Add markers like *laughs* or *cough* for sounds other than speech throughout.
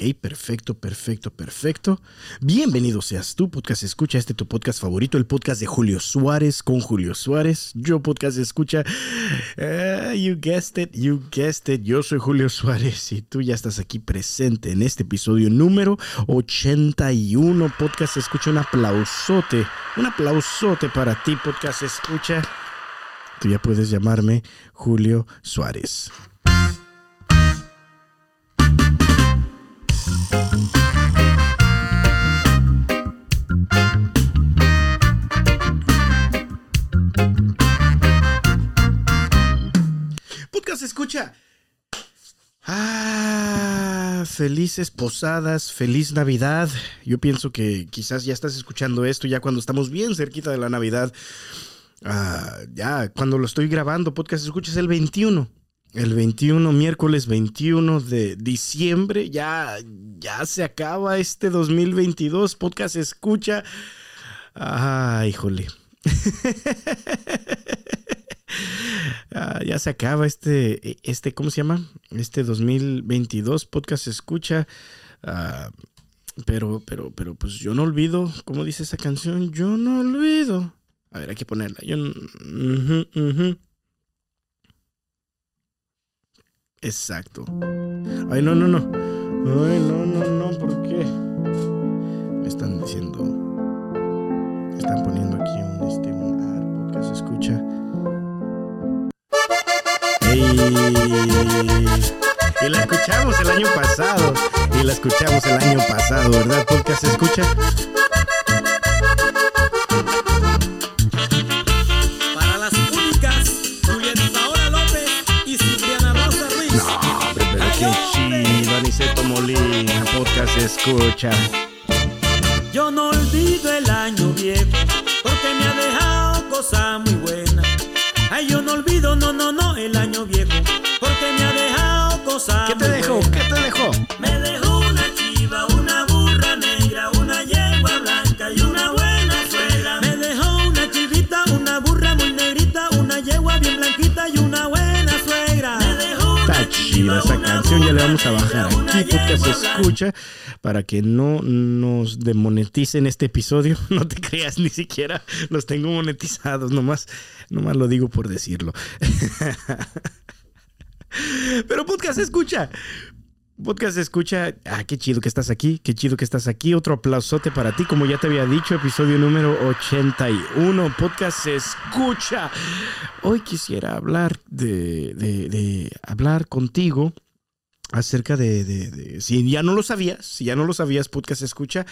Perfecto, perfecto, perfecto. Bienvenido seas tú, podcast escucha, este tu podcast favorito, el podcast de Julio Suárez con Julio Suárez. Yo podcast escucha. Eh, you guessed it, you guessed it. Yo soy Julio Suárez y tú ya estás aquí presente en este episodio número 81. Podcast escucha, un aplausote, un aplausote para ti, podcast escucha. Tú ya puedes llamarme Julio Suárez. Podcast escucha. Ah, felices posadas, feliz Navidad. Yo pienso que quizás ya estás escuchando esto ya cuando estamos bien cerquita de la Navidad. Ah, ya, cuando lo estoy grabando, podcast escucha es el 21 el 21, miércoles 21 de diciembre. Ya, ya se acaba este 2022. Podcast escucha. Ah, híjole. *laughs* Ah, ya se acaba este, este, ¿cómo se llama? Este 2022 podcast escucha. Ah, pero, pero, pero, pues yo no olvido, ¿cómo dice esa canción? Yo no olvido. A ver, hay que ponerla. Yo, Exacto. Ay, no, no, no. Ay, no, no, no, ¿por qué? Me están diciendo. Me están poniendo aquí un, este, un ar, podcast escucha. Y la escuchamos el año pasado. Y la escuchamos el año pasado, ¿verdad? Podcast escucha. Escucha. Yo no olvido el año viejo, porque me ha dejado cosas muy buenas. Ay, yo no olvido, no, no, no, el año viejo, porque me ha dejado cosas ¿Qué te dejó? ¿Qué te dejó? Me dejó una chiva, una burra negra, una yegua blanca y una buena suela. Me dejó una chivita, una burra muy negrita, una yegua bien blanquita y una buena suegra. Me dejó Está chida esa canción, ya le vamos a bajar aquí porque se escucha para que no nos demoneticen este episodio. *laughs* No te creas, ni siquiera los tengo monetizados, nomás, nomás lo digo por decirlo. *laughs* Pero podcast escucha. Podcast escucha. Ah, qué chido que estás aquí. Qué chido que estás aquí. Otro aplausote para ti. Como ya te había dicho, episodio número 81. Podcast escucha. Hoy quisiera hablar de, de, de hablar contigo acerca de, si ya no lo sabías, si ya no lo sabías, podcast escucha,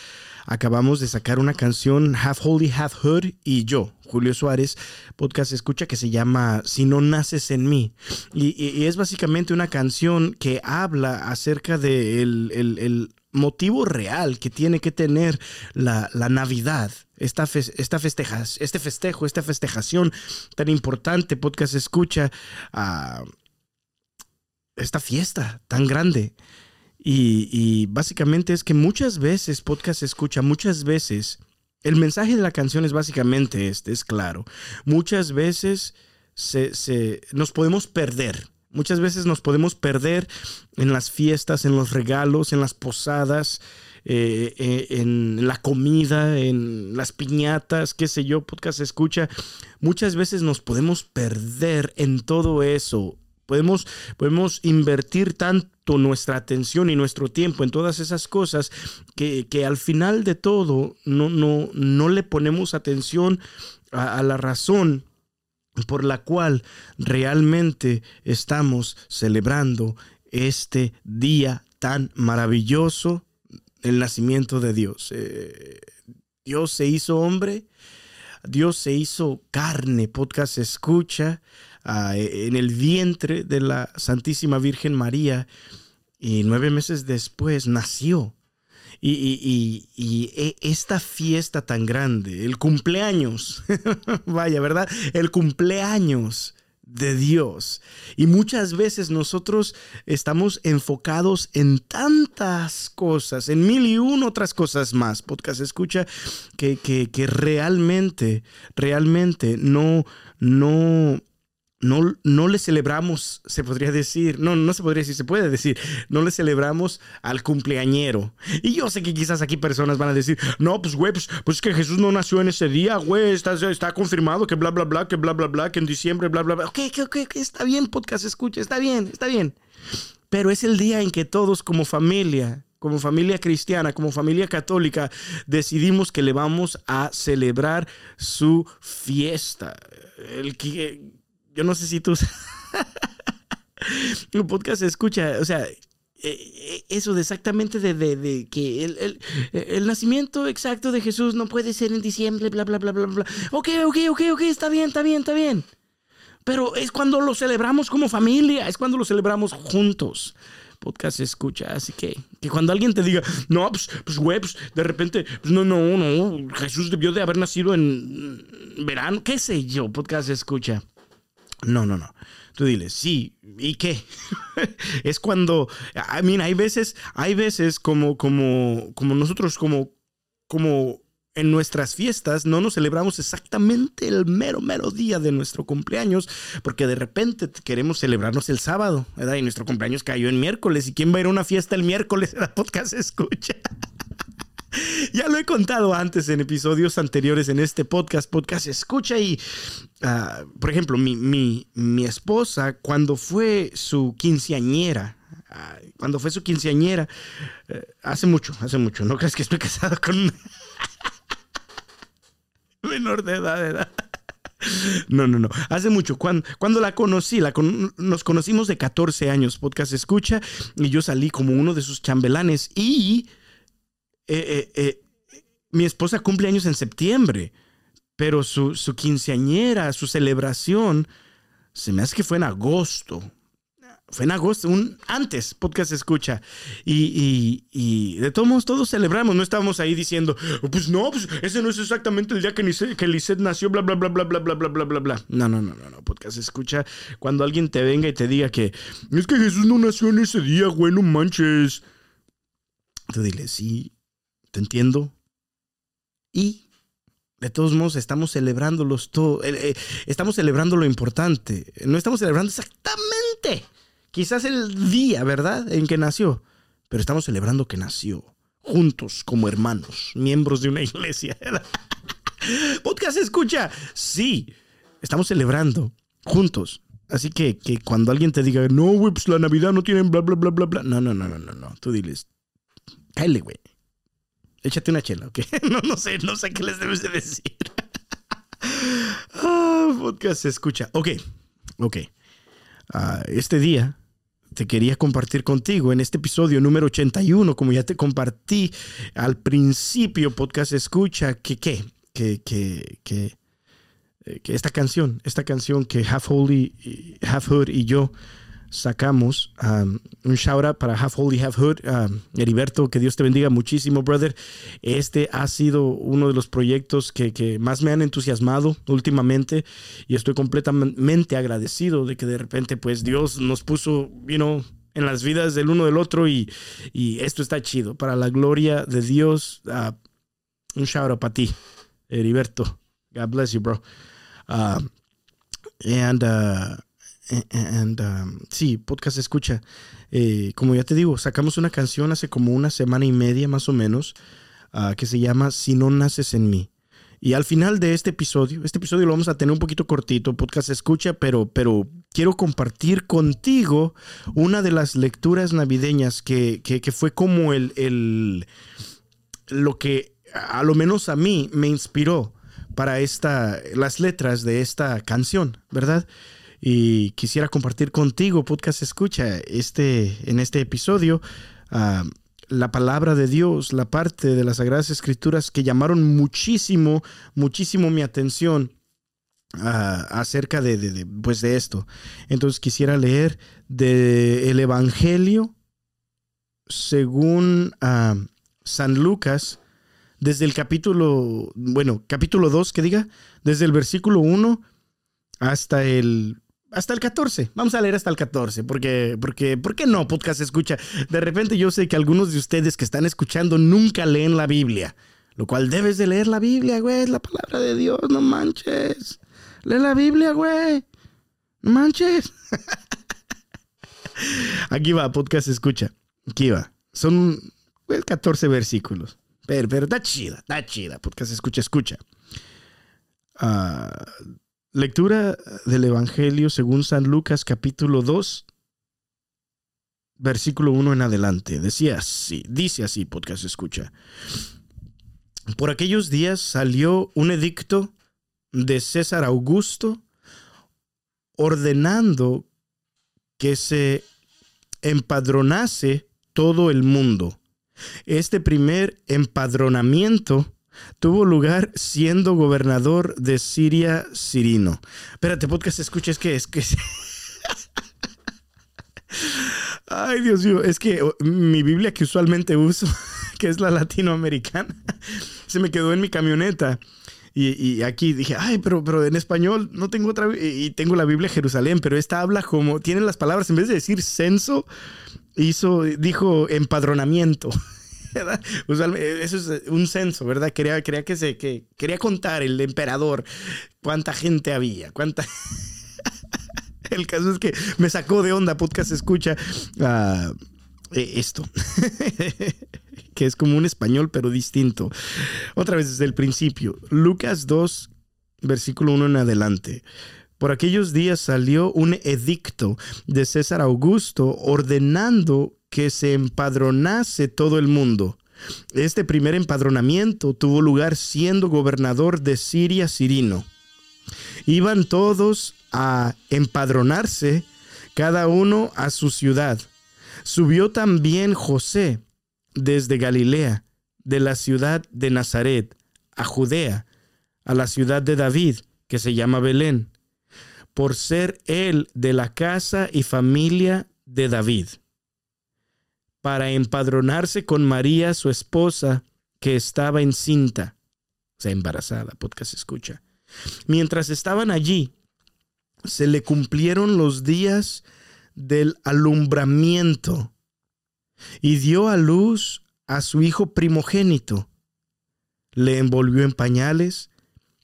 acabamos de sacar una canción Half Holy, Half Hood y yo, Julio Suárez, podcast escucha que se llama Si no naces en mí. Y, es básicamente una canción que habla acerca de el, motivo real que tiene que tener la, Navidad, esta, esta festejas, este festejo, esta festejación tan importante, podcast escucha. Esta fiesta tan grande. Y, básicamente es que muchas veces, podcast escucha, muchas veces, el mensaje de la canción es básicamente este, es claro. Muchas veces se, nos podemos perder. Muchas veces nos podemos perder en las fiestas, en los regalos, en las posadas, eh, eh, en la comida, en las piñatas, qué sé yo, podcast escucha. Muchas veces nos podemos perder en todo eso Podemos, podemos invertir tanto nuestra atención y nuestro tiempo en todas esas cosas que, al final de todo no, no, no le ponemos atención a, la razón por la cual realmente estamos celebrando este día tan maravilloso, el nacimiento de Dios. Eh, Dios se hizo hombre, Dios se hizo carne, podcast escucha, e, en el vientre de la Santísima Virgen María y nueve meses después nació. Y, e, esta fiesta tan grande, el cumpleaños, *laughs* vaya, ¿verdad? El cumpleaños de Dios. Y muchas veces nosotros estamos enfocados en tantas cosas, en mil y una otras cosas más. Podcast escucha que, que, que realmente, realmente no, no no, no le celebramos, se podría decir, no, no se podría decir, se puede decir, no le celebramos al cumpleañero. Y yo sé que quizás aquí personas van a decir, no, pues güey, pues, pues es que Jesús no nació en ese día, güey, está, está confirmado que bla, bla, bla, que bla, bla, bla, que en diciembre, bla, bla, bla. Ok, ok, ok, está bien, podcast, escucha, está bien, está bien. Pero es el día en que todos como familia, como familia cristiana, como familia católica, decidimos que le vamos a celebrar su fiesta. El que yo no sé si tú... un *laughs* podcast escucha, o sea, eh, eh, eso de exactamente de, que el, el, nacimiento exacto de Jesús no puede ser en diciembre, bla, bla, bla, bla, bla. Ok, ok, ok, ok, está bien, está bien, está bien. Pero es cuando lo celebramos como familia, es cuando lo celebramos juntos. Podcast escucha, así que, que cuando alguien te diga, no, pues, pues, güey, pues, de repente, pues, no, no, no, Jesús debió de haber nacido en verano, qué sé yo, podcast escucha. No, no, no. Tú diles, sí, ¿y qué? *laughs* es cuando, I mean, hay veces, hay veces como, como, como nosotros, como, como en nuestras fiestas no nos celebramos exactamente el mero, mero día de nuestro cumpleaños, porque de repente queremos celebrarnos el sábado, ¿verdad? Y nuestro cumpleaños cayó en miércoles. ¿Y quién va a ir a una fiesta el miércoles? *laughs* La podcast escucha. *laughs* ya lo he contado antes en episodios anteriores en este podcast. Podcast escucha y, ah, por ejemplo, mi, mi, esposa, cuando fue su quinceañera, ah, cuando fue su quinceañera, eh, hace mucho, hace mucho, no crees que estoy casado con *laughs* menor de edad, edad. No, no, no. Hace mucho. Cuando, cuando la conocí, la nos conocimos de 14 años. Podcast escucha. Y yo salí como uno de sus chambelanes. Y eh, eh, eh, mi esposa cumple años en septiembre, pero su, su quinceañera, su celebración, se me hace que fue en agosto. Fue en agosto, un, antes, podcast escucha. Y, y, de todos modos, todos celebramos. No estábamos ahí diciendo, pues no, pues ese no es exactamente el día que, que Lisette nació, bla, bla, bla, bla, bla, bla, bla, bla, bla, bla. No, no, no, no, no. Podcast escucha. Cuando alguien te venga y te diga que es que Jesús no nació en ese día, güey, no manches. Tú dile, sí, te entiendo. Y de todos modos estamos celebrando todo, eh, eh, estamos celebrando lo importante. No estamos celebrando exactamente, quizás el día, ¿verdad? En que nació, pero estamos celebrando que nació juntos como hermanos, miembros de una *laughs* iglesia. Podcast escucha, sí, estamos celebrando juntos. Así que, que cuando alguien te diga, no, güey, pues la Navidad no tienen bla, bla, bla, bla, bla. No, no, no, no, no, no. Tú diles, cállate, güey. Échate una chela, ¿ok? *laughs* No, no sé, no sé qué les debes de decir. *laughs* ah, podcast escucha. Ok, ok. Uh, este día te quería compartir contigo en este episodio número 81, como ya te compartí al principio, podcast escucha, que qué, que, que, que, eh, que esta canción, esta canción que Half Holy, Half Hood y yo sacamos. Um, un shout out para Half Holy, Half Hood. Um, Heriberto, que Dios te bendiga muchísimo, brother. Este ha sido uno de los proyectos que, que, más me han entusiasmado últimamente y estoy completamente agradecido de que de repente, pues Dios nos puso, you know, en las vidas del uno del otro y, y esto está chido. Para la gloria de Dios, uh, un shout out para ti, Heriberto. God bless you, bro. Uh, and uh, And, um, sí, podcast escucha. Eh, como ya te digo, sacamos una canción hace como una semana y media más o menos uh, que se llama Si no naces en mí. Y al final de este episodio, este episodio lo vamos a tener un poquito cortito, podcast escucha, pero, pero quiero compartir contigo una de las lecturas navideñas que, que, que fue como el, el, lo que a lo menos a mí me inspiró para esta, las letras de esta canción, ¿verdad? Y quisiera compartir contigo, podcast escucha, este, en este episodio, ah, la palabra de Dios, la parte de las Sagradas Escrituras que llamaron muchísimo, muchísimo mi atención ah, acerca de, pues de esto. Entonces quisiera leer del el Evangelio según ah, San Lucas, desde el capítulo, bueno, capítulo 2, que diga, desde el versículo 1 hasta el hasta el 14. Vamos a leer hasta el 14, porque, porque, ¿por qué no? Podcast escucha. De repente yo sé que algunos de ustedes que están escuchando nunca leen la Biblia, lo cual debes de leer la Biblia, güey, es la palabra de Dios, no manches. Lee la Biblia, güey. No manches. *laughs* Aquí va, podcast escucha. Aquí va. Son pues, 14 versículos. Pero, pero está chida, está chida. Podcast escucha, escucha. Ah, lectura del Evangelio según San Lucas capítulo 2, versículo 1 en adelante. Decía así, dice así, podcast escucha. Por aquellos días salió un edicto de César Augusto ordenando que se empadronase todo el mundo. Este primer empadronamiento tuvo lugar siendo gobernador de Siria Sirino. Espérate, podcast, escucha, es que es que... *laughs* Ay, Dios mío, es que oh, mi Biblia que usualmente uso, *laughs* que es la latinoamericana, *laughs* se me quedó en mi camioneta. Y, aquí dije, ay, pero, pero en español no tengo otra, y tengo la Biblia Jerusalén, pero esta habla como, tiene las palabras, en vez de decir censo, hizo, dijo empadronamiento. *laughs* Usualmente, eso es un censo, ¿verdad? Quería, quería que se, que, quería contar el emperador cuánta gente había, cuánta... *laughs* el caso es que me sacó de onda, podcast escucha uh, esto. *laughs* que es como un español, pero distinto. Otra vez desde el principio. Lucas 2, versículo 1 en adelante. Por aquellos días salió un edicto de César Augusto ordenando que se empadronase todo el mundo. Este primer empadronamiento tuvo lugar siendo gobernador de Siria Sirino. Iban todos a empadronarse, cada uno a su ciudad. Subió también José desde Galilea, de la ciudad de Nazaret, a Judea, a la ciudad de David, que se llama Belén, por ser él de la casa y familia de David, para empadronarse con María, su esposa, que estaba encinta, o sea, embarazada, podcast escucha. Mientras estaban allí, se le cumplieron los días del alumbramiento y dio a luz a su hijo primogénito. Le envolvió en pañales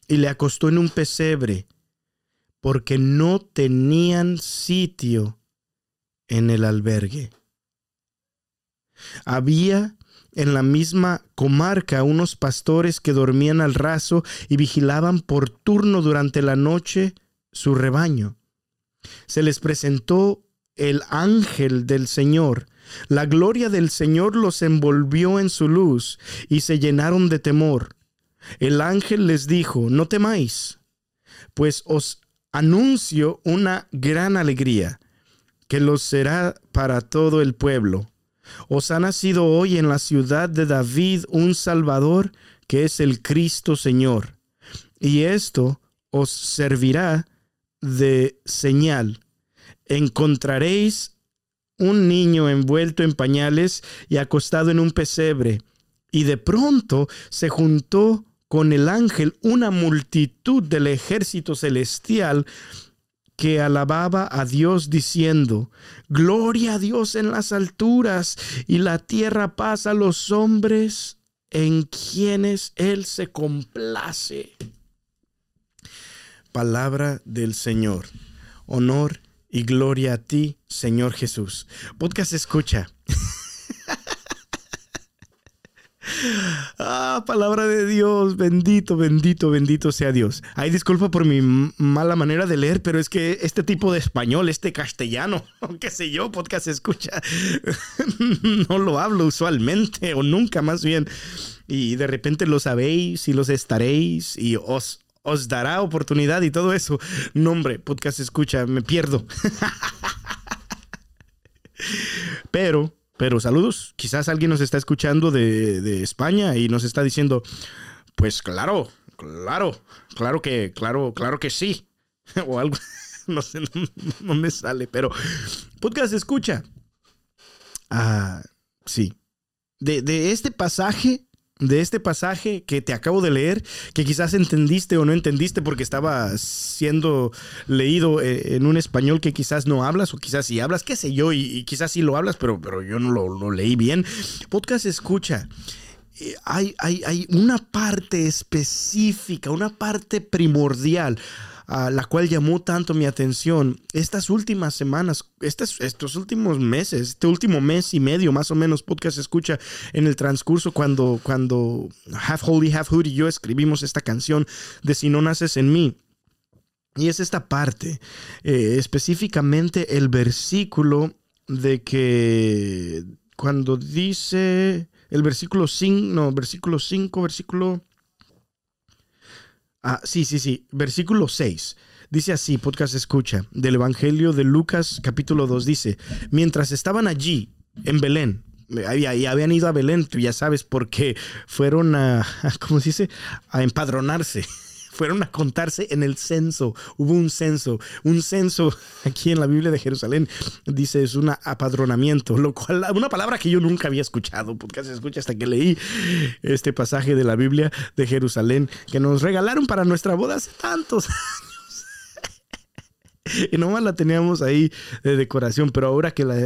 y le acostó en un pesebre, porque no tenían sitio en el albergue. Había en la misma comarca unos pastores que dormían al raso y vigilaban por turno durante la noche su rebaño. Se les presentó el ángel del Señor. La gloria del Señor los envolvió en su luz y se llenaron de temor. El ángel les dijo, no temáis, pues os anuncio una gran alegría, que los será para todo el pueblo. Os ha nacido hoy en la ciudad de David un Salvador, que es el Cristo Señor. Y esto os servirá de señal encontraréis un niño envuelto en pañales y acostado en un pesebre. Y de pronto se juntó con el ángel una multitud del ejército celestial que alababa a Dios diciendo, Gloria a Dios en las alturas y la tierra paz a los hombres en quienes Él se complace. Palabra del Señor. Honor y gloria a ti, Señor Jesús. Podcast escucha. Ah, palabra de Dios, bendito, bendito, bendito sea Dios. Ay, disculpa por mi mala manera de leer, pero es que este tipo de español, este castellano, *laughs* qué sé yo, podcast escucha, *laughs* no lo hablo usualmente o nunca más bien. Y de repente lo sabéis y los estaréis y os os dará oportunidad y todo eso. Nombre, podcast escucha, me pierdo. *laughs* pero, pero saludos. Quizás alguien nos está escuchando de, España y nos está diciendo, pues claro, claro, claro que, claro, claro que sí. *laughs* o algo, *laughs* no sé, no, me sale, pero podcast escucha. Ah, sí. De, de este pasaje de este pasaje que te acabo de leer, que quizás entendiste o no entendiste porque estaba siendo leído eh, en un español que quizás no hablas o quizás sí hablas, qué sé yo, y, quizás sí lo hablas, pero, pero yo no lo, leí bien. Podcast escucha. Eh, hay, hay, hay una parte específica, una parte primordial ah, la cual llamó tanto mi atención estas últimas semanas, estos, estos últimos meses, este último mes y medio más o menos podcast escucha en el transcurso cuando, cuando Half Holy, Half Hood y yo escribimos esta canción de Si no naces en mí. Y es esta parte, eh, específicamente el versículo de que cuando dice el versículo 5, no, versículo 5, versículo... Ah, sí, sí, sí, versículo 6. Dice así, podcast escucha, del Evangelio de Lucas capítulo 2, dice, mientras estaban allí, en Belén, y habían ido a Belén, tú ya sabes, porque fueron a, *laughs* ¿cómo se dice? A empadronarse fueron a contarse en el censo. Hubo un censo, un censo *laughs* aquí en la Biblia de Jerusalén, dice es un apadronamiento, lo cual, una palabra que yo nunca había escuchado, porque se escucha hasta que leí este pasaje de la Biblia de Jerusalén que nos regalaron para nuestra boda hace tantos *laughs* años. *laughs* y nomás la teníamos ahí de decoración, pero ahora que la,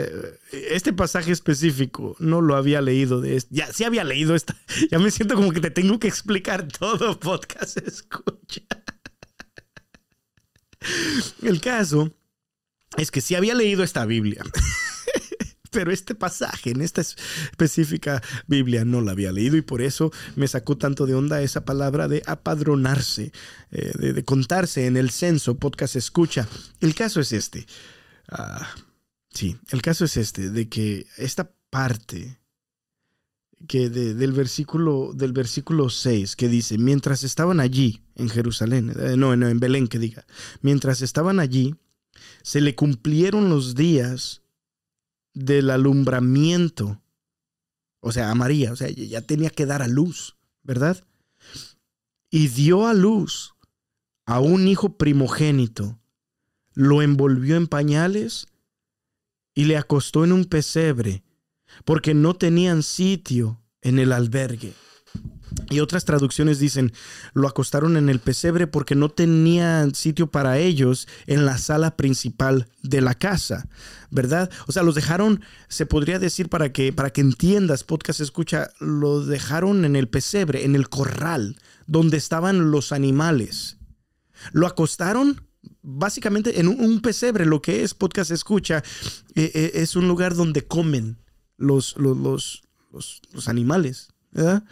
este pasaje específico no lo había leído, de ya sí había leído esta, *laughs* ya me siento como que te tengo que explicar *laughs* todo podcast escucha. El caso es que sí había leído esta Biblia. Pero este pasaje en esta específica Biblia no la había leído y por eso me sacó tanto de onda esa palabra de apadronarse, eh, de, contarse en el censo, podcast escucha. El caso es este. Ah, sí, el caso es este, de que esta parte que del versículo del versículo 6 que dice, mientras estaban allí en Jerusalén, eh, no, no, en Belén que diga, mientras estaban allí, se le cumplieron los días del alumbramiento. O sea, a María, o sea, ya tenía que dar a luz, ¿verdad? Y dio a luz a un hijo primogénito, lo envolvió en pañales y le acostó en un pesebre, porque no tenían sitio en el albergue. Y otras traducciones dicen, lo acostaron en el pesebre porque no tenían sitio para ellos en la sala principal de la casa, ¿verdad? O sea, los dejaron, se podría decir para que, para que entiendas, podcast escucha, lo dejaron en el pesebre, en el corral, donde estaban los animales. Lo acostaron básicamente en un, pesebre, lo que es podcast escucha, eh, eh, es un lugar donde comen los, los, los, los animales, ¿verdad?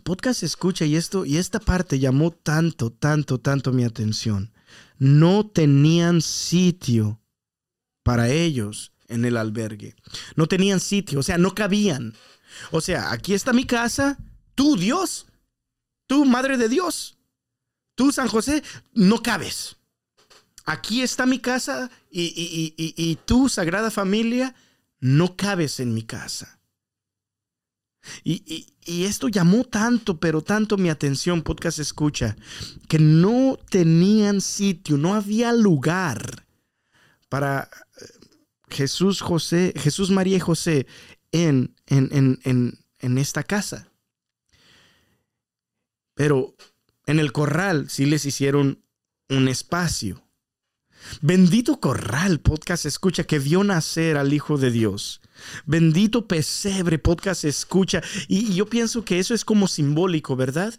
Podcast escucha y esto y esta parte llamó tanto, tanto, tanto mi atención. No tenían sitio para ellos en el albergue. No tenían sitio, o sea, no cabían. O sea, aquí está mi casa, tú Dios, tú Madre de Dios, tú San José, no cabes. Aquí está mi casa y, y, y, y tú, Sagrada Familia, no cabes en mi casa. Y, esto llamó tanto, pero tanto mi atención, podcast escucha, que no tenían sitio, no había lugar para eh, Jesús, José, Jesús, María y José en, en, en, en esta casa. Pero en el corral sí les hicieron un espacio. Bendito corral, podcast escucha, que vio nacer al Hijo de Dios. Bendito pesebre, podcast escucha. Y, yo pienso que eso es como simbólico, ¿verdad?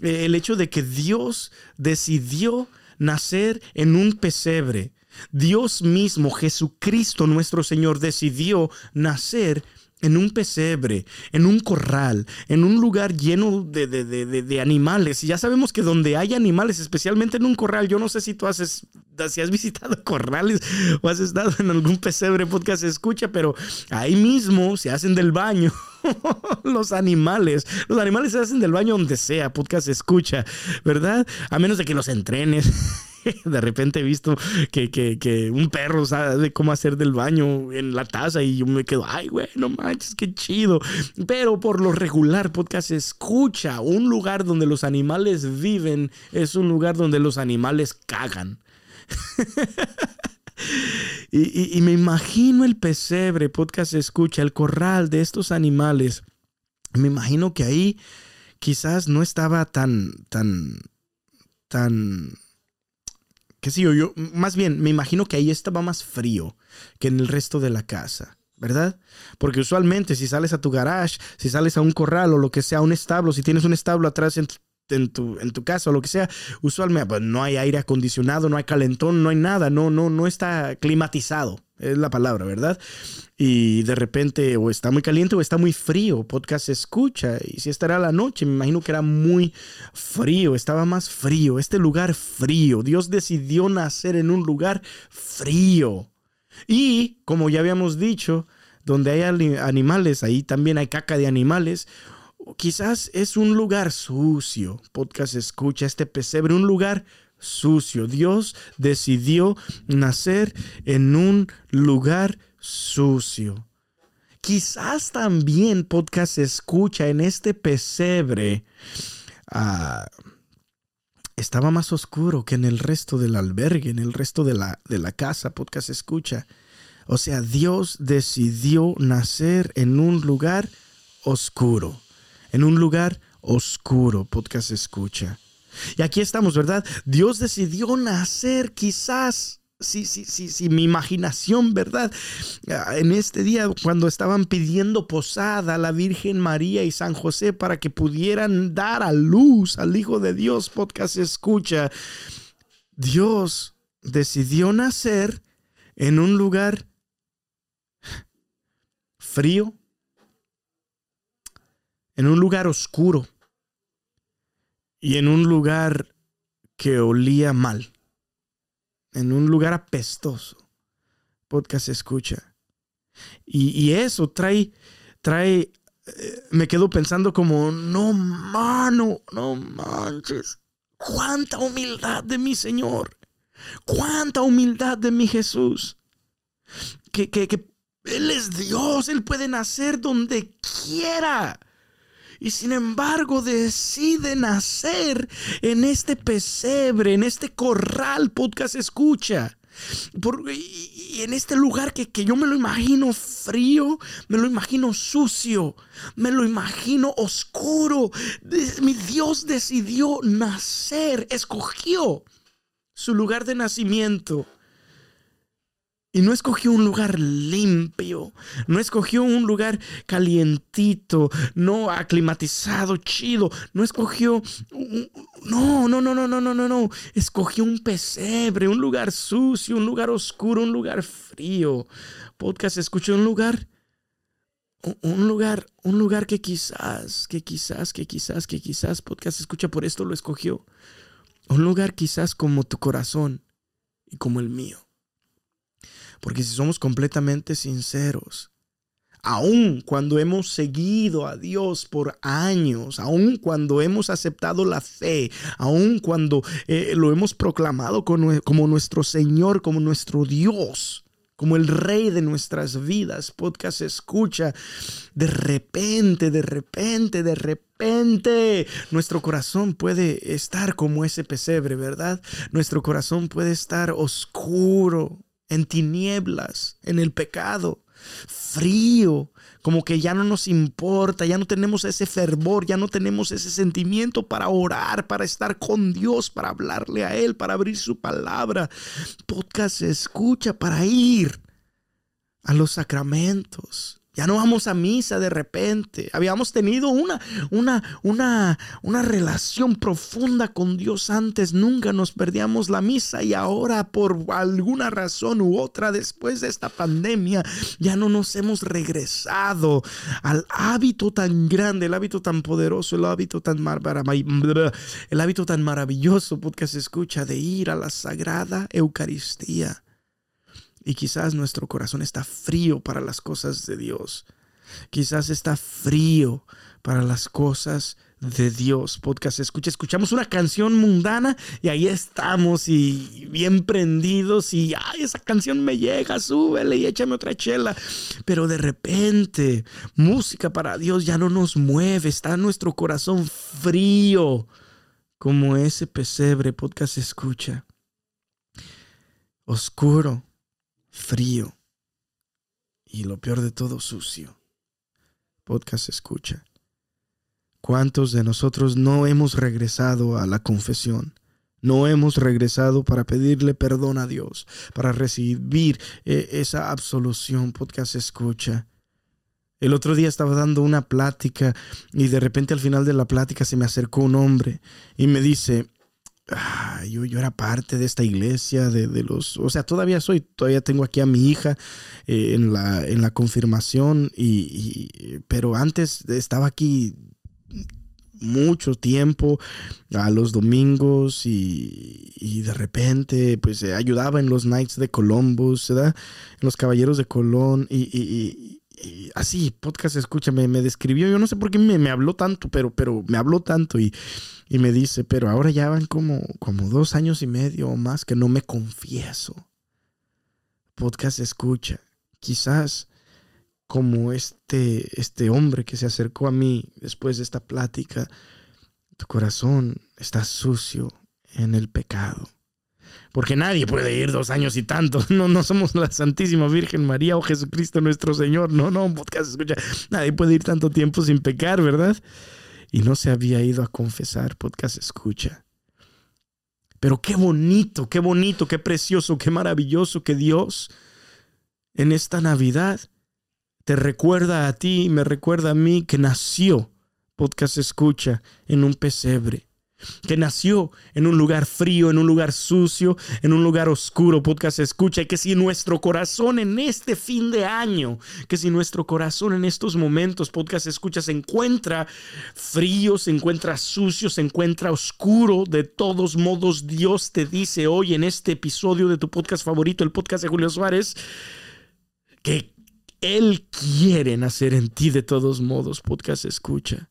Eh, el hecho de que Dios decidió nacer en un pesebre. Dios mismo, Jesucristo nuestro Señor, decidió nacer en un pesebre, en un corral, en un lugar lleno de, de, animales. Y ya sabemos que donde hay animales, especialmente en un corral, yo no sé si tú haces, si has visitado *laughs* corrales o has estado en algún pesebre podcast escucha, pero ahí mismo se hacen del baño. *laughs* los animales, los animales se hacen del baño donde sea, podcast escucha, ¿verdad? A menos de que los entrenes. *laughs* *laughs* de repente he visto que, un perro sabe cómo hacer del baño en la taza y yo me quedo, ay, güey, no manches, qué chido. Pero por lo regular, podcast escucha, un lugar donde los animales viven es un lugar donde los animales cagan. *laughs* y, y, me imagino el pesebre, podcast escucha, el corral de estos animales. Me imagino que ahí quizás no estaba tan, tan, tan qué sé yo, más bien me imagino que ahí estaba más frío que en el resto de la casa. ¿verdad? Porque usualmente si sales a tu garage, si sales a un corral o lo que sea, un establo, si tienes un establo atrás en en tu, en tu casa o lo que sea, usualmente pues, no hay aire acondicionado, no hay calentón, no hay nada, no, no, no está climatizado, es la palabra, ¿verdad? Y de repente o está muy caliente o está muy frío, podcast escucha, y si esta era la noche, me imagino que era muy frío, estaba más frío, este lugar frío, Dios decidió nacer en un lugar frío. Y como ya habíamos dicho, donde hay animales, ahí también hay caca de animales quizás es un lugar sucio. Podcast escucha este pesebre, un lugar sucio. Dios decidió nacer en un lugar sucio. Quizás también podcast escucha en este pesebre. Ah, estaba más oscuro que en el resto del albergue, en el resto de la, de la casa, podcast escucha. O sea, Dios decidió nacer en un lugar oscuro en un lugar oscuro, podcast escucha. Y aquí estamos, ¿verdad? Dios decidió nacer quizás sí, sí, sí, sí, mi imaginación, ¿verdad? Ah, en este día, cuando estaban pidiendo posada a la Virgen María y San José para que pudieran dar a luz al Hijo de Dios, podcast escucha, Dios decidió nacer en un lugar frío, en un lugar oscuro y en un lugar que olía mal, en un lugar apestoso. Podcast escucha. Y, eso trae, trae, eh, me quedo pensando como, no mano, no manches. Cuánta humildad de mi Señor. Cuánta humildad de mi Jesús. Que, que, que Él es Dios, Él puede nacer donde quiera y sin embargo decide nacer en este pesebre, en este corral podcast escucha. y en este lugar que, que, yo me lo imagino frío, me lo imagino sucio, me lo imagino oscuro. Mi Dios decidió nacer, escogió su lugar de nacimiento y no escogió un lugar limpio, no escogió un lugar calientito, no aclimatizado, chido, no escogió... No, no, no, no, no, no, no, no. Escogió un pesebre, un lugar sucio, un lugar oscuro, un lugar frío. Podcast escuchó un lugar un lugar, un lugar que quizás, que quizás, que quizás, que quizás podcast escucha por esto lo escogió. Un lugar quizás como tu corazón y como el mío. Porque si somos completamente sinceros, aun cuando hemos seguido a Dios por años, aun cuando hemos aceptado la fe, aun cuando eh, lo hemos proclamado como nuestro Señor, como nuestro Dios, como el rey de nuestras vidas, podcast escucha, de repente, de repente, de repente, nuestro corazón puede estar como ese pesebre, ¿verdad? Nuestro corazón puede estar oscuro, en tinieblas, en el pecado, frío, como que ya no nos importa, ya no tenemos ese fervor, ya no tenemos ese sentimiento para orar, para estar con Dios, para hablarle a Él, para abrir su palabra. Podcast escucha para ir a los sacramentos, ya no vamos a misa de repente. Habíamos tenido una, una, una, una relación profunda con Dios antes. Nunca nos perdíamos la misa y ahora por alguna razón u otra después de esta pandemia ya no nos hemos regresado al hábito tan grande, el hábito tan poderoso, el hábito tan, el hábito tan maravilloso porque se escucha de ir a la sagrada Eucaristía. Y quizás nuestro corazón está frío para las cosas de Dios. Quizás está frío para las cosas de Dios. Podcast escucha, escuchamos una canción mundana y ahí estamos y bien prendidos y ay, esa canción me llega, súbele y échame otra chela. Pero de repente, música para Dios ya no nos mueve, está nuestro corazón frío como ese pesebre. Podcast escucha. Oscuro frío y lo peor de todo, sucio. Podcast escucha. ¿Cuántos de nosotros no hemos regresado a la confesión? No hemos regresado para pedirle perdón a Dios, para recibir eh, esa absolución. Podcast escucha. El otro día estaba dando una plática y de repente al final de la plática se me acercó un hombre y me dice, ah, yo, yo era parte de esta iglesia, de, de, los, o sea, todavía soy, todavía tengo aquí a mi hija eh, en, la, en la confirmación, y, pero antes estaba aquí mucho tiempo a los domingos y, de repente pues ayudaba en los Knights de Columbus, ¿verdad? En los Caballeros de Colón y, y, así, podcast escucha, me, me, describió, yo no sé por qué me, me habló tanto, pero, pero me habló tanto y, y, me dice, pero ahora ya van como, como dos años y medio o más que no me confieso. Podcast escucha, quizás como este, este hombre que se acercó a mí después de esta plática, tu corazón está sucio en el pecado. Porque nadie puede ir dos años y tanto. *laughs* No, no somos la Santísima Virgen María o Jesucristo nuestro Señor. No, no, podcast escucha. Nadie puede ir tanto tiempo sin pecar, ¿verdad? Y no se había ido a confesar, podcast escucha. Pero qué bonito, qué bonito, qué precioso, qué maravilloso que Dios en esta Navidad te recuerda a ti, me recuerda a mí que nació podcast escucha en un pesebre, que nació en un lugar frío, en un lugar sucio, en un lugar oscuro, podcast escucha, y que si nuestro corazón en este fin de año, que si nuestro corazón en estos momentos, podcast escucha, se encuentra frío, se encuentra sucio, se encuentra oscuro, de todos modos Dios te dice hoy en este episodio de tu podcast favorito, el podcast de Julio Suárez, que él quiere nacer en ti de todos modos, podcast escucha.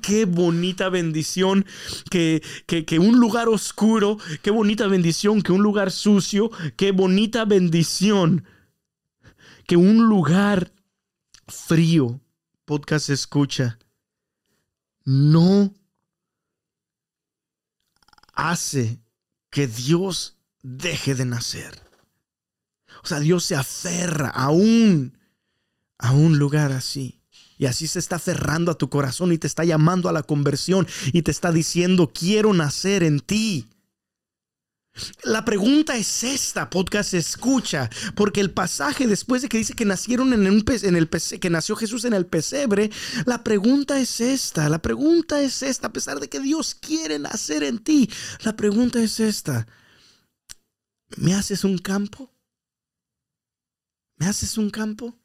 Qué bonita bendición que, que, un lugar oscuro, qué bonita bendición que un lugar sucio, qué bonita bendición que un lugar frío, podcast escucha, no hace que Dios deje de nacer. O sea, Dios se aferra aún a un lugar así. Y así se está aferrando a tu corazón y te está llamando a la conversión y te está diciendo, quiero nacer en ti. La pregunta es esta, podcast escucha, porque el pasaje después de que dice que nacieron en, un en el que nació Jesús en el pesebre, la pregunta es esta, la pregunta es esta, a pesar de que Dios quiere nacer en ti, la pregunta es esta. ¿Me haces un campo? ¿Me haces un campo?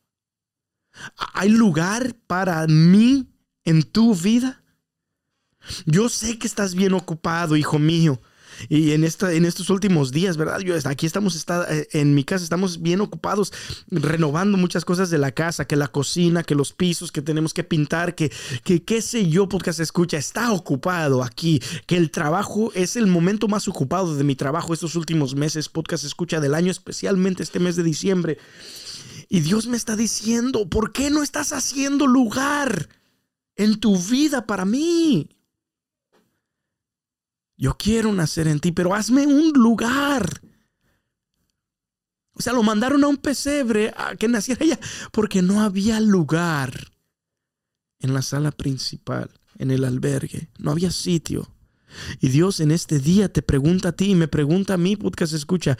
¿Hay lugar para mí en tu vida? Yo sé que estás bien ocupado, hijo mío. Y en, esta, en estos últimos días, ¿verdad? Yo, aquí estamos, está, en mi casa, estamos bien ocupados renovando muchas cosas de la casa, que la cocina, que los pisos, que tenemos que pintar, que, que qué sé yo, podcast escucha, está ocupado aquí, que el trabajo es el momento más ocupado de mi trabajo estos últimos meses, podcast escucha del año, especialmente este mes de diciembre. Y Dios me está diciendo, ¿por qué no estás haciendo lugar en tu vida para mí? Yo quiero nacer en ti, pero hazme un lugar. O sea, lo mandaron a un pesebre a que naciera ella porque no había lugar en la sala principal, en el albergue. No había sitio. Y Dios en este día te pregunta a ti y me pregunta a mí, podcast escucha,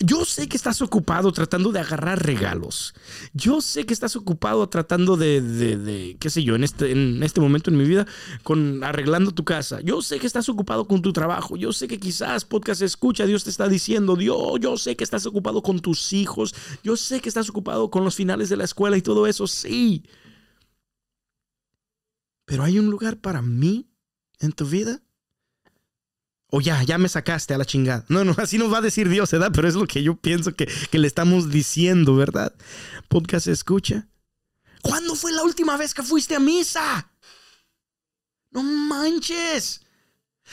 yo sé que estás ocupado tratando de agarrar regalos. Yo sé que estás ocupado tratando de, de, de, qué sé yo, en este, en este momento en mi vida, con arreglando tu casa. Yo sé que estás ocupado con tu trabajo. Yo sé que quizás podcast escucha, Dios te está diciendo, Dios, yo sé que estás ocupado con tus hijos. Yo sé que estás ocupado con los finales de la escuela y todo eso, sí. Pero hay un lugar para mí en tu vida. O ya, ya me sacaste a la chingada. No, no, *laughs* así nos va a decir Dios, ¿verdad? Pero es lo que yo pienso que, que le estamos diciendo, ¿verdad? Podcast escucha. ¿Cuándo fue la última vez que fuiste a misa? No manches.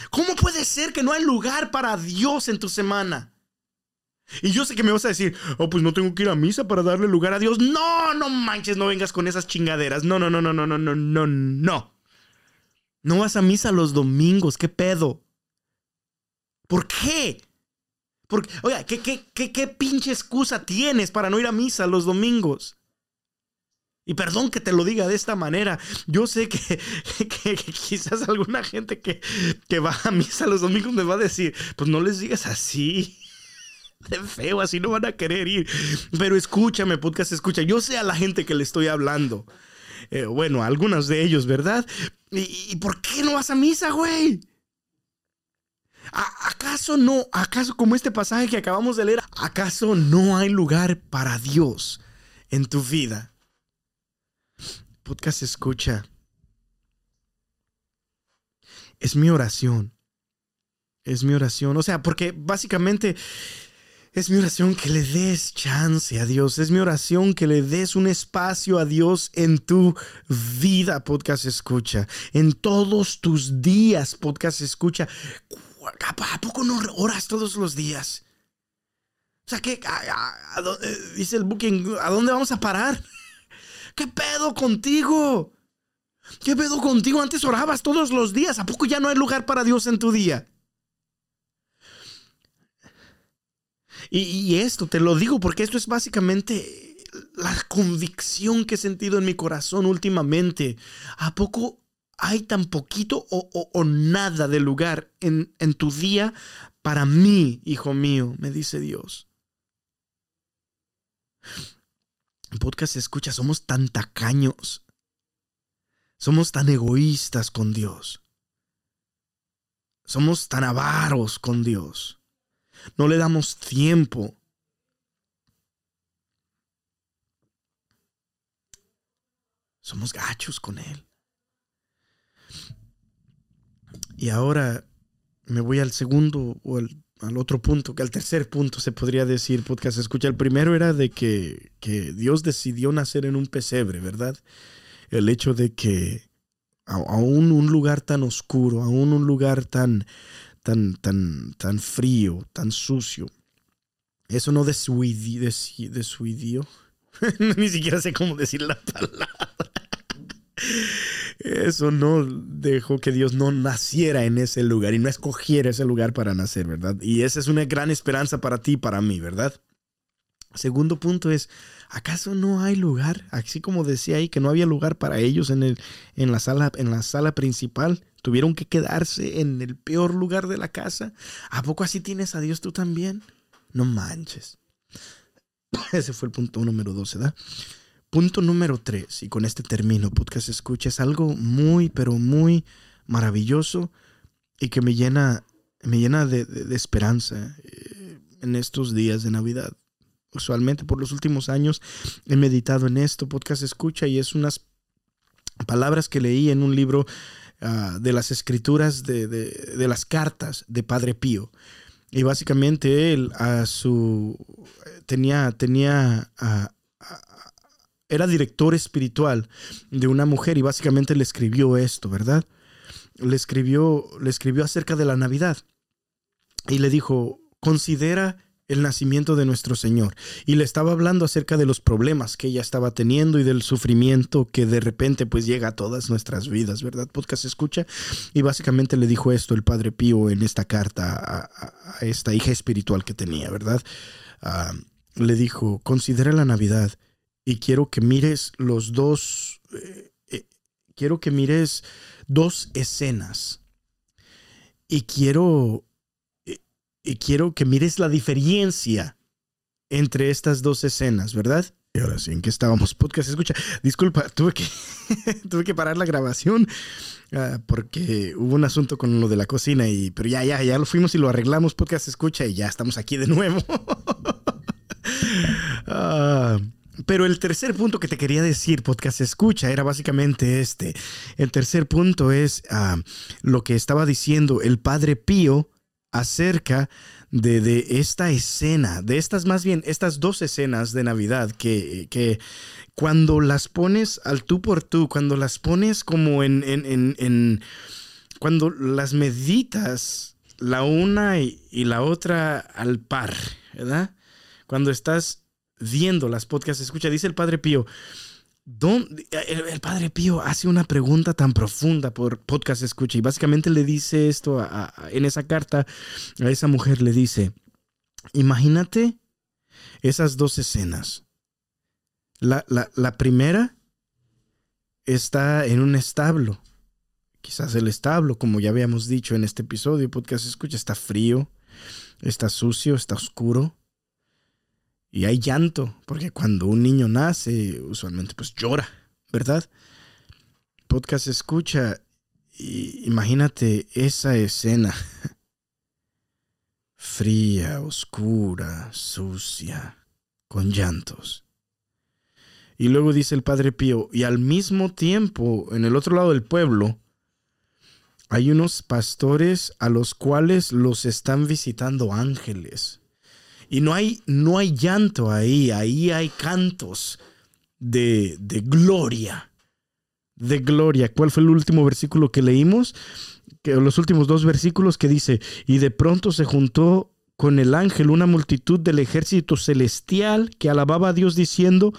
¿Cómo puede ser que no hay lugar para Dios en tu semana? Y yo sé que me vas a decir, oh, pues no tengo que ir a misa para darle lugar a Dios. No, no manches, no vengas con esas chingaderas. No, no, no, no, no, no, no, no, no. No vas a misa los domingos, ¿qué pedo? ¿Por qué? Porque, oiga, ¿qué, qué, qué, pinche excusa tienes para no ir a misa los domingos? Y perdón que te lo diga de esta manera. Yo sé que, *laughs* quizás alguna gente que, va a misa los domingos me va a decir, pues no les digas así. *laughs* de feo, así no van a querer ir. Pero escúchame, podcast, escucha. Yo sé a la gente que le estoy hablando. Eh, bueno, algunos de ellos, ¿verdad? ¿Y, por qué no vas a misa, güey? ¿Acaso no, acaso como este pasaje que acabamos de leer, acaso no hay lugar para Dios en tu vida? Podcast escucha. Es mi oración. Es mi oración. O sea, porque básicamente es mi oración que le des chance a Dios. Es mi oración que le des un espacio a Dios en tu vida, podcast escucha. En todos tus días, podcast escucha. ¿A poco no oras todos los días? O sea, ¿qué? Eh, dice el booking, ¿a dónde vamos a parar? *laughs* ¿Qué pedo contigo? ¿Qué pedo contigo? Antes orabas todos los días. ¿A poco ya no hay lugar para Dios en tu día? Y, esto te lo digo porque esto es básicamente la convicción que he sentido en mi corazón últimamente. ¿A poco hay tan poquito o, nada de lugar en, tu día para mí, hijo mío? Me dice Dios. En podcast escucha, somos tan tacaños. Somos tan egoístas con Dios. Somos tan avaros con Dios. No le damos tiempo. Somos gachos con Él. Y ahora me voy al segundo o al, otro punto, que al tercer punto se podría decir, podcast escucha. El primero era de que, que Dios decidió nacer en un pesebre, ¿verdad? El hecho de que aún un lugar tan oscuro, aún un lugar tan, tan, tan, tan frío, tan sucio. Eso no desuidió, desuidió. Ni siquiera sé cómo decir la palabra. Eso no dejó que Dios no naciera en ese lugar y no escogiera ese lugar para nacer, ¿verdad? Y esa es una gran esperanza para ti y para mí, ¿verdad? Segundo punto es, ¿acaso no hay lugar? Así como decía ahí que no había lugar para ellos en, el, en, la, sala, en la sala principal. Tuvieron que quedarse en el peor lugar de la casa. ¿A poco así tienes a Dios tú también? No manches. *coughs* Ese fue el punto número 12, ¿verdad? Punto número 3, y con este termino, podcast escuchas algo muy, pero muy maravilloso y que me llena, me llena de, esperanza eh, en estos días de Navidad. Usualmente por los últimos años he meditado en esto, podcast escucha, y es unas palabras que leí en un libro Ah, de las escrituras de, las cartas de Padre Pío. Y básicamente él a su tenía, tenía era director espiritual de una mujer y básicamente le escribió esto, ¿verdad? Le escribió, le escribió acerca de la Navidad y le dijo, considera el nacimiento de nuestro Señor. Y le estaba hablando acerca de los problemas que ella estaba teniendo y del sufrimiento que de repente pues llega a todas nuestras vidas, ¿verdad? Podcast escucha. Y básicamente le dijo esto el Padre Pío en esta carta a, esta hija espiritual que tenía, ¿verdad? Ah, le dijo, considera la Navidad y quiero que mires los dos, eh, eh, quiero que mires dos escenas. Y quiero y quiero que mires la diferencia entre estas dos escenas, ¿verdad? Y ahora sí, ¿en qué estábamos? *laughs* Podcast, escucha, disculpa, tuve que, *laughs* tuve que parar la grabación ah, porque hubo un asunto con lo de la cocina, y, pero ya, ya, ya lo fuimos y lo arreglamos, podcast, escucha, y ya estamos aquí de nuevo. *laughs* Ah, pero el tercer punto que te quería decir, podcast escucha, era básicamente este. El tercer punto es ah, lo que estaba diciendo el Padre Pío acerca de, esta escena, de estas más bien, estas dos escenas de Navidad que, cuando las pones al tú por tú, cuando las pones como en, cuando las meditas la una y, la otra al par, ¿verdad? Cuando estás viendo las podcasts, escucha, dice el Padre Pío, el, padre Pío hace una pregunta tan profunda por podcast escucha y básicamente le dice esto en esa carta a esa mujer le dice imagínate esas dos escenas. La, la primera está en un establo quizás el establo como ya habíamos dicho en este episodio podcast escucha está frío está sucio está oscuro Y hay llanto, porque cuando un niño nace, usualmente pues llora, ¿verdad? Podcast escucha, y imagínate esa escena. *laughs* Fría, oscura, sucia, con llantos. Y luego dice el Padre Pío, y al mismo tiempo, en el otro lado del pueblo, hay unos pastores a los cuales los están visitando ángeles. Y no hay, no hay llanto ahí, ahí hay cantos de, de gloria. De gloria. ¿Cuál fue el último versículo que leímos? Que, los últimos dos versículos que dice, y de pronto se juntó con el ángel una multitud del ejército celestial que alababa a Dios diciendo,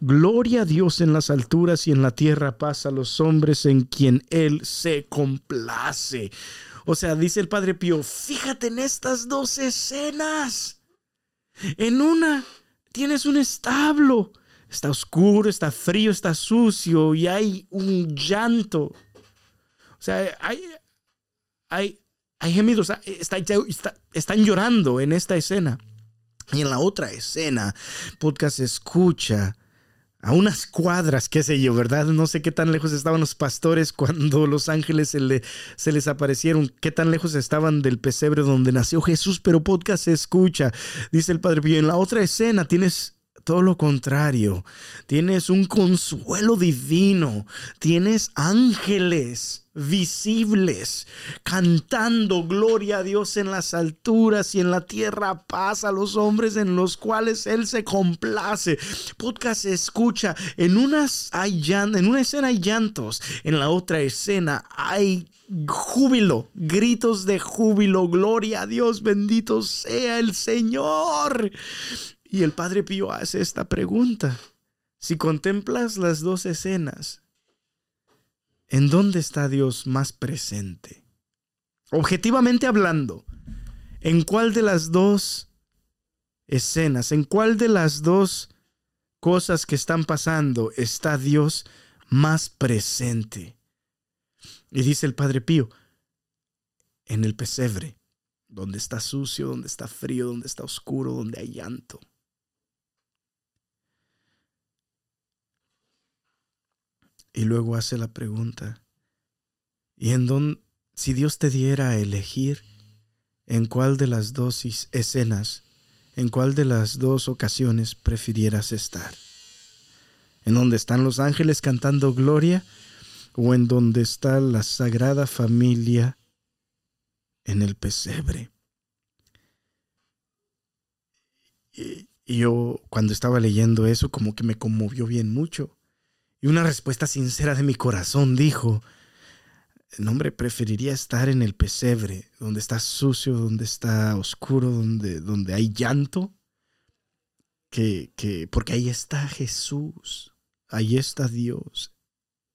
Gloria a Dios en las alturas y en la tierra paz a los hombres en quien Él se complace. O sea, dice el Padre Pío, fíjate en estas dos escenas. En una tienes un establo. Está oscuro, está frío, está sucio y hay un llanto. O sea, hay, hay, hay gemidos, están llorando en esta escena. Y en la otra escena, podcast escucha a unas cuadras, qué sé yo, ¿verdad? No sé qué tan lejos estaban los pastores cuando los ángeles se, se, les aparecieron, qué tan lejos estaban del pesebre donde nació Jesús, pero podcast se escucha, dice el Padre Pío. En la otra escena tienes todo lo contrario, tienes un consuelo divino, tienes ángeles visibles, cantando gloria a Dios en las alturas y en la tierra paz a los hombres en los cuales Él se complace. Podcast se escucha, en, unas hay en una escena hay llantos, en la otra escena hay júbilo, gritos de júbilo, gloria a Dios, bendito sea el Señor. Y el Padre Pío hace esta pregunta. Si contemplas las dos escenas, ¿en dónde está Dios más presente? Objetivamente hablando, ¿en cuál de las dos escenas, en cuál de las dos cosas que están pasando está Dios más presente? Y dice el Padre Pío, en el pesebre, donde está sucio, donde está frío, donde está oscuro, donde hay llanto. Y luego hace la pregunta, ¿y en dónde, si Dios te diera a elegir en cuál de las dos escenas, en cuál de las dos ocasiones prefirieras estar? ¿En donde están los ángeles cantando gloria o en donde está la sagrada familia en el pesebre? Y yo cuando estaba leyendo eso como que me conmovió bien mucho y una respuesta sincera de mi corazón dijo, el hombre preferiría estar en el pesebre, donde está sucio, donde está oscuro, donde, donde hay llanto, que, que, porque ahí está Jesús, ahí está Dios,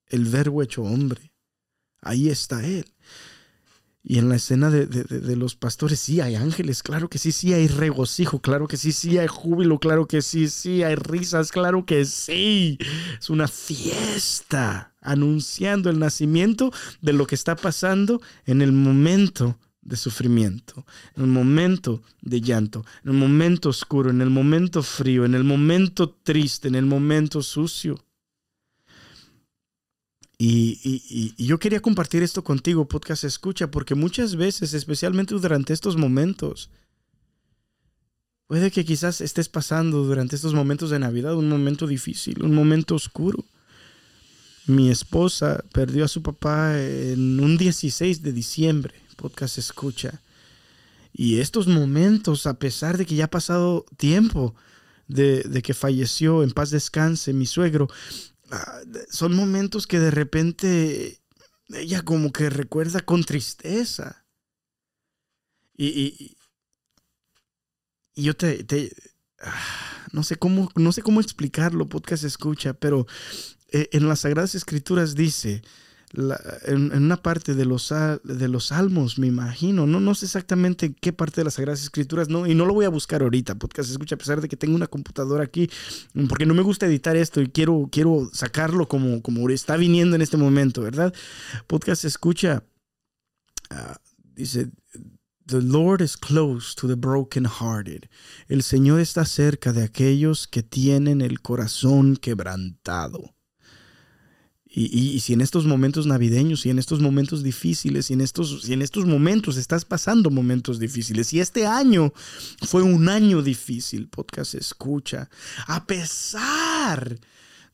el verbo hecho hombre, ahí está Él. Y en la escena de, los pastores, sí hay ángeles, claro que sí, sí hay regocijo, claro que sí, sí hay júbilo, claro que sí, sí hay risas, claro que sí. Es una fiesta anunciando el nacimiento de lo que está pasando en el momento de sufrimiento, en el momento de llanto, en el momento oscuro, en el momento frío, en el momento triste, en el momento sucio. Y, yo quería compartir esto contigo, podcast escucha, porque muchas veces, especialmente durante estos momentos, puede que quizás estés pasando durante estos momentos de Navidad un momento difícil, un momento oscuro. Mi esposa perdió a su papá en un 16 de diciembre, podcast escucha. Y estos momentos, a pesar de que ya ha pasado tiempo de, de que falleció, en paz descanse mi suegro, son momentos que de repente ella como que recuerda con tristeza. Y, y, yo te, ah, no sé cómo, no sé cómo explicarlo, podcast escucha, pero eh, en las Sagradas Escrituras dice, en, una parte de los, de los salmos, me imagino. No, no sé exactamente qué parte de las Sagradas Escrituras, no, y no lo voy a buscar ahorita, podcast escucha, a pesar de que tengo una computadora aquí, porque no me gusta editar esto y quiero, quiero sacarlo como, como está viniendo en este momento, ¿verdad? Podcast escucha, ah, dice, The Lord is close to the brokenhearted. El Señor está cerca de aquellos que tienen el corazón quebrantado. Y, si en estos momentos navideños y en estos momentos difíciles y en estos, y en estos momentos estás pasando momentos difíciles y este año fue un año difícil, podcast escucha, a pesar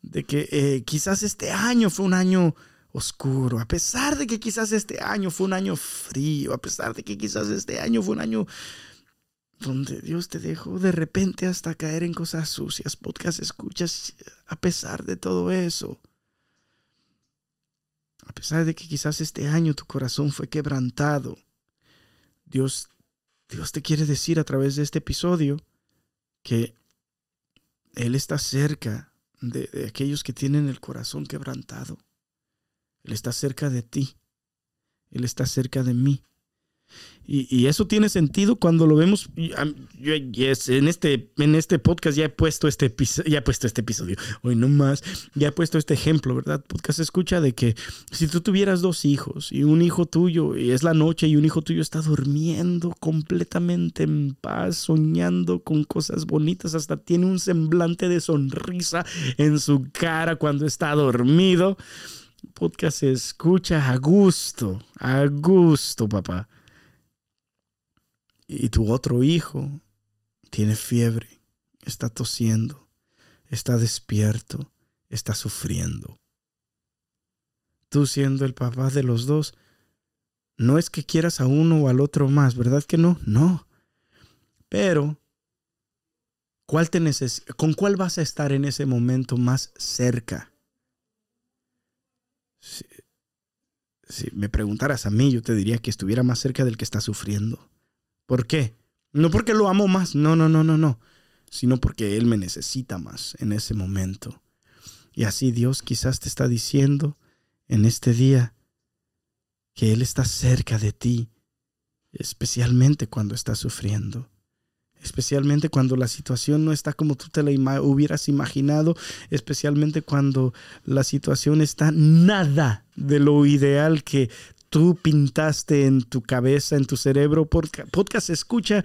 de que eh, quizás este año fue un año oscuro, a pesar de que quizás este año fue un año frío, a pesar de que quizás este año fue un año donde Dios te dejó de repente hasta caer en cosas sucias, podcast escuchas, a pesar de todo eso a pesar de que quizás este año tu corazón fue quebrantado, Dios, Dios te quiere decir a través de este episodio que Él está cerca de, de aquellos que tienen el corazón quebrantado. Él está cerca de ti. Él está cerca de mí. Y, eso tiene sentido cuando lo vemos. En, este, en este podcast ya he puesto este episodio, ya he puesto este episodio, hoy no más, ya he puesto este ejemplo, ¿verdad? Podcast escucha de que si tú tuvieras dos hijos y un hijo tuyo, y es la noche y un hijo tuyo está durmiendo completamente en paz, soñando con cosas bonitas, hasta tiene un semblante de sonrisa en su cara cuando está dormido. Podcast escucha a gusto, a gusto, papá y tu otro hijo tiene fiebre, está tosiendo, está despierto, está sufriendo. Tú siendo el papá de los dos, no es que quieras a uno o al otro más, ¿verdad que no? No. Pero, ¿cuál te ¿con cuál vas a estar en ese momento más cerca? Si, si me preguntaras a mí, yo te diría que estuviera más cerca del que está sufriendo. ¿Por qué? No porque lo amo más, no, no, no, no, no, sino porque Él me necesita más en ese momento. Y así Dios quizás te está diciendo en este día que Él está cerca de ti, especialmente cuando estás sufriendo especialmente cuando la situación no está como tú te la hubieras imaginado, especialmente cuando la situación está nada de lo ideal que tú pintaste en tu cabeza, en tu cerebro. Podcast escucha.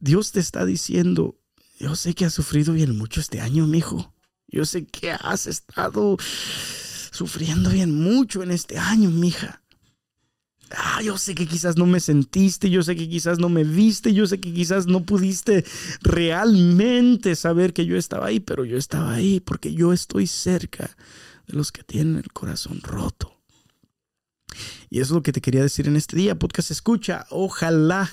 Dios te está diciendo, yo sé que has sufrido bien mucho este año, mijo. Yo sé que has estado sufriendo bien mucho en este año, mija. Ah, yo sé que quizás no me sentiste, yo sé que quizás no me viste, yo sé que quizás no pudiste realmente saber que yo estaba ahí, pero yo estaba ahí porque yo estoy cerca de los que tienen el corazón roto. Y eso es lo que te quería decir en este día, podcast escucha. Ojalá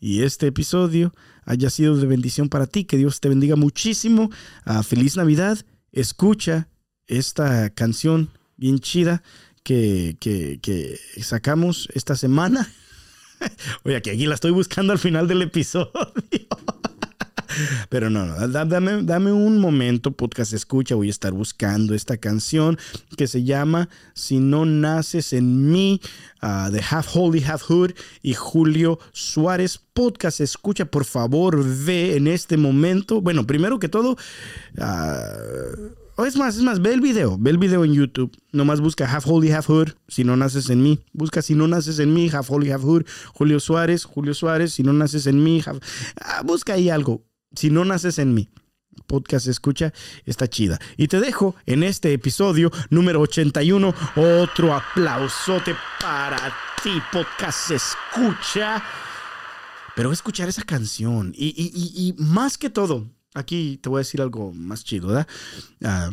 y este episodio haya sido de bendición para ti. Que Dios te bendiga muchísimo. Ah, feliz Navidad. Escucha esta canción bien chida que, que, que sacamos esta semana. *laughs* Oye, que aquí la estoy buscando al final del episodio. Pero no, no, dame, dame un momento, podcast escucha, voy a estar buscando esta canción que se llama Si no naces en mí, uh, de Half Holy, Half Hood y Julio Suárez. Podcast escucha, por favor, ve en este momento. Bueno, primero que todo, uh, es más, es más, ve el video, ve el video en YouTube. Nomás busca Half Holy, Half Hood, si no naces en mí. Busca si no naces en mí, Half Holy, Half Hood, Julio Suárez, Julio Suárez, si no naces en mí, ah, busca ahí algo si no naces en mí. Podcast escucha, está chida. Y te dejo en este episodio número 81 otro aplausote para ti, podcast escucha. Pero escuchar esa canción y, más que todo, aquí te voy a decir algo más chido, ¿verdad? Ah,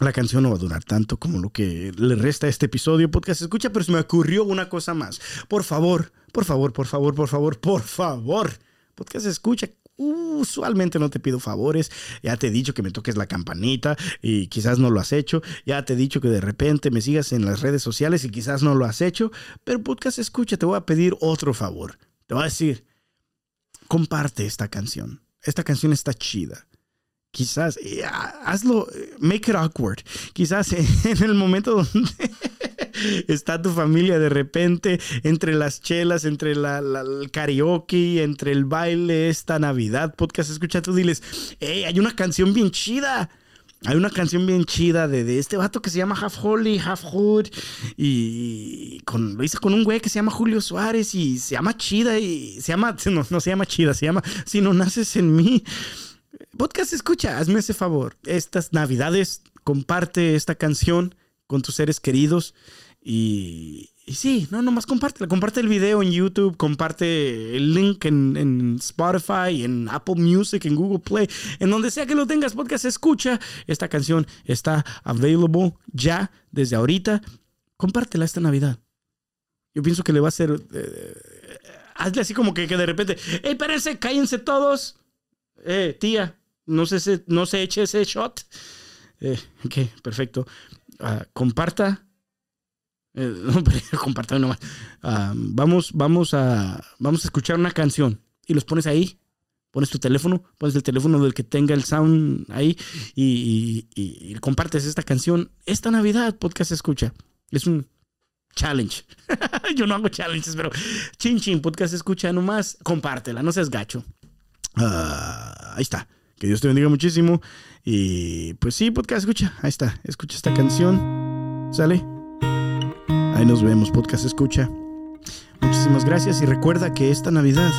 la canción no va a durar tanto como lo que le resta a este episodio, podcast escucha, pero se me ocurrió una cosa más. Por favor, por favor, por favor, por favor, por favor, podcast escucha, usualmente no te pido favores. Ya te he dicho que me toques la campanita y quizás no lo has hecho. Ya te he dicho que de repente me sigas en las redes sociales y quizás no lo has hecho. Pero podcast escucha, te voy a pedir otro favor. Te voy a decir, comparte esta canción. Esta canción está chida quizás hazlo, make it awkward. Quizás *laughs* en el momento donde está tu familia de repente, entre las chelas, entre el karaoke, entre el baile, esta Navidad, podcast, escucha tú, diles, hey, hay una canción bien chida. Hay una canción bien chida de, de este vato que se llama Half Holy, Half Hood. Y con, lo hice con un güey que se llama Julio Suárez. Y se llama Chida. Y se llama. *laughs* No se llama Chida, se llama Si no naces en mí. Podcast escucha, hazme ese favor. Estas navidades, comparte esta canción con tus seres queridos. Y, sí, no, nomás compártela. Comparte el video en YouTube, comparte el link en, en, Spotify, en Apple Music, en Google Play, en donde sea que lo tengas, podcast escucha. Esta canción está available ya desde ahorita. Compártela esta Navidad. Yo pienso que le va a hacer. Eh, hazle así como que, que de repente. ¡Ey, espérense! ¡Cállense todos! Eh, tía, no se, no se eche ese shot. Eh, ok, perfecto. Uh, comparta eh, *laughs* compartan nomás. Uh, vamos, vamos, a, vamos a escuchar una canción y los pones ahí. Pones tu teléfono, pones el teléfono del que tenga el sound ahí y, compartes esta canción. Esta Navidad, podcast escucha. Es un challenge. *laughs* Yo no hago challenges, pero chin chin, podcast escucha nomás. Compártela, no seas gacho. Uh, ahí está. Que Dios te bendiga muchísimo. Y pues sí, podcast escucha. Ahí está. Escucha esta canción. ¿Sale? Ahí nos vemos, podcast escucha. Muchísimas gracias y recuerda que esta Navidad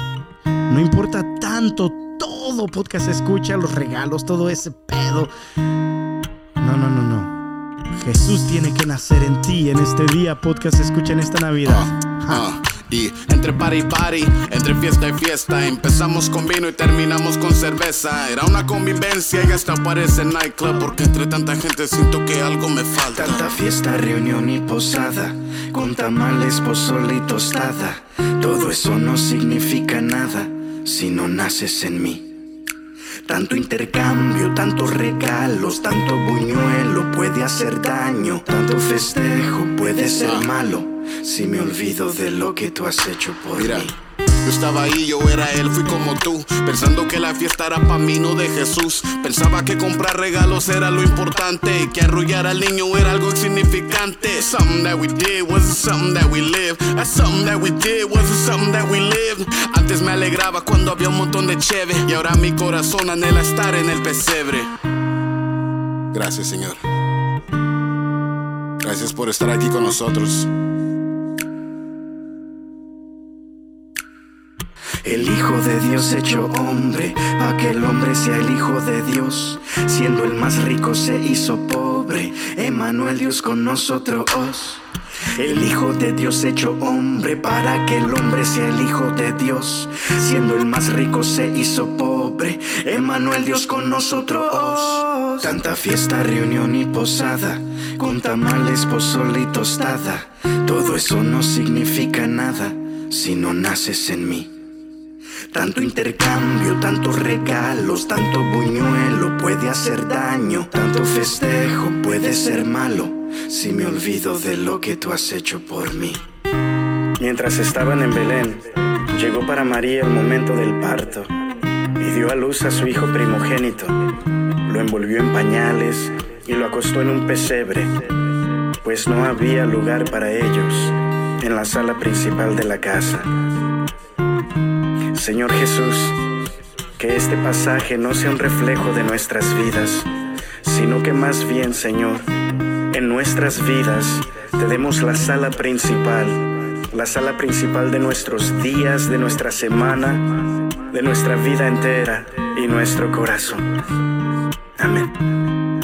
no importa tanto todo podcast escucha, los regalos, todo ese pedo. No, no, no, no. Jesús tiene que nacer en ti en este día, podcast escucha en esta Navidad. Uh, uh. Y entre party y party, entre fiesta y fiesta, empezamos con vino y terminamos con cerveza. Era una convivencia y hasta parece nightclub, porque entre tanta gente siento que algo me falta. Tanta fiesta, reunión y posada, con tamales, pozole y tostada. Todo eso no significa nada si no naces en mí. Tanto intercambio, tantos regalos, tanto buñuelo puede hacer daño. Tanto festejo puede ser malo si me olvido de lo que tú has hecho por Mira, mí. yo estaba ahí, yo era él, fui como tú, pensando que la fiesta era pa' mí, no de Jesús. Pensaba que comprar regalos era lo importante, y que arrullar al niño era algo insignificante. Something that we did wasn't something that we lived. That's something that we did wasn't something that we lived. Antes me alegraba cuando había un montón de cheve, y ahora mi corazón anhela estar en el pesebre. Gracias, Señor. Gracias por estar aquí con nosotros. El Hijo de Dios hecho hombre, pa' que el hombre sea el Hijo de Dios. Siendo el más rico se hizo pobre, Emanuel Dios con nosotros. El Hijo de Dios hecho hombre, para que el hombre sea el Hijo de Dios. Siendo el más rico se hizo pobre, Emanuel Dios con nosotros. Tanta fiesta, reunión y posada, con tamales, pozole y tostada. Todo eso no significa nada si no naces en mí. Tanto intercambio, tantos regalos, tanto buñuelo puede hacer daño. Tanto festejo puede ser malo si me olvido de lo que tú has hecho por mí. Mientras estaban en Belén, llegó para María el momento del parto y dio a luz a su hijo primogénito. Lo envolvió en pañales y lo acostó en un pesebre, pues no había lugar para ellos en la sala principal de la casa. Señor Jesús, que este pasaje no sea un reflejo de nuestras vidas, sino que más bien, Señor, en nuestras vidas te demos la sala principal, la sala principal de nuestros días, de nuestra semana, de nuestra vida entera y nuestro corazón. Amén.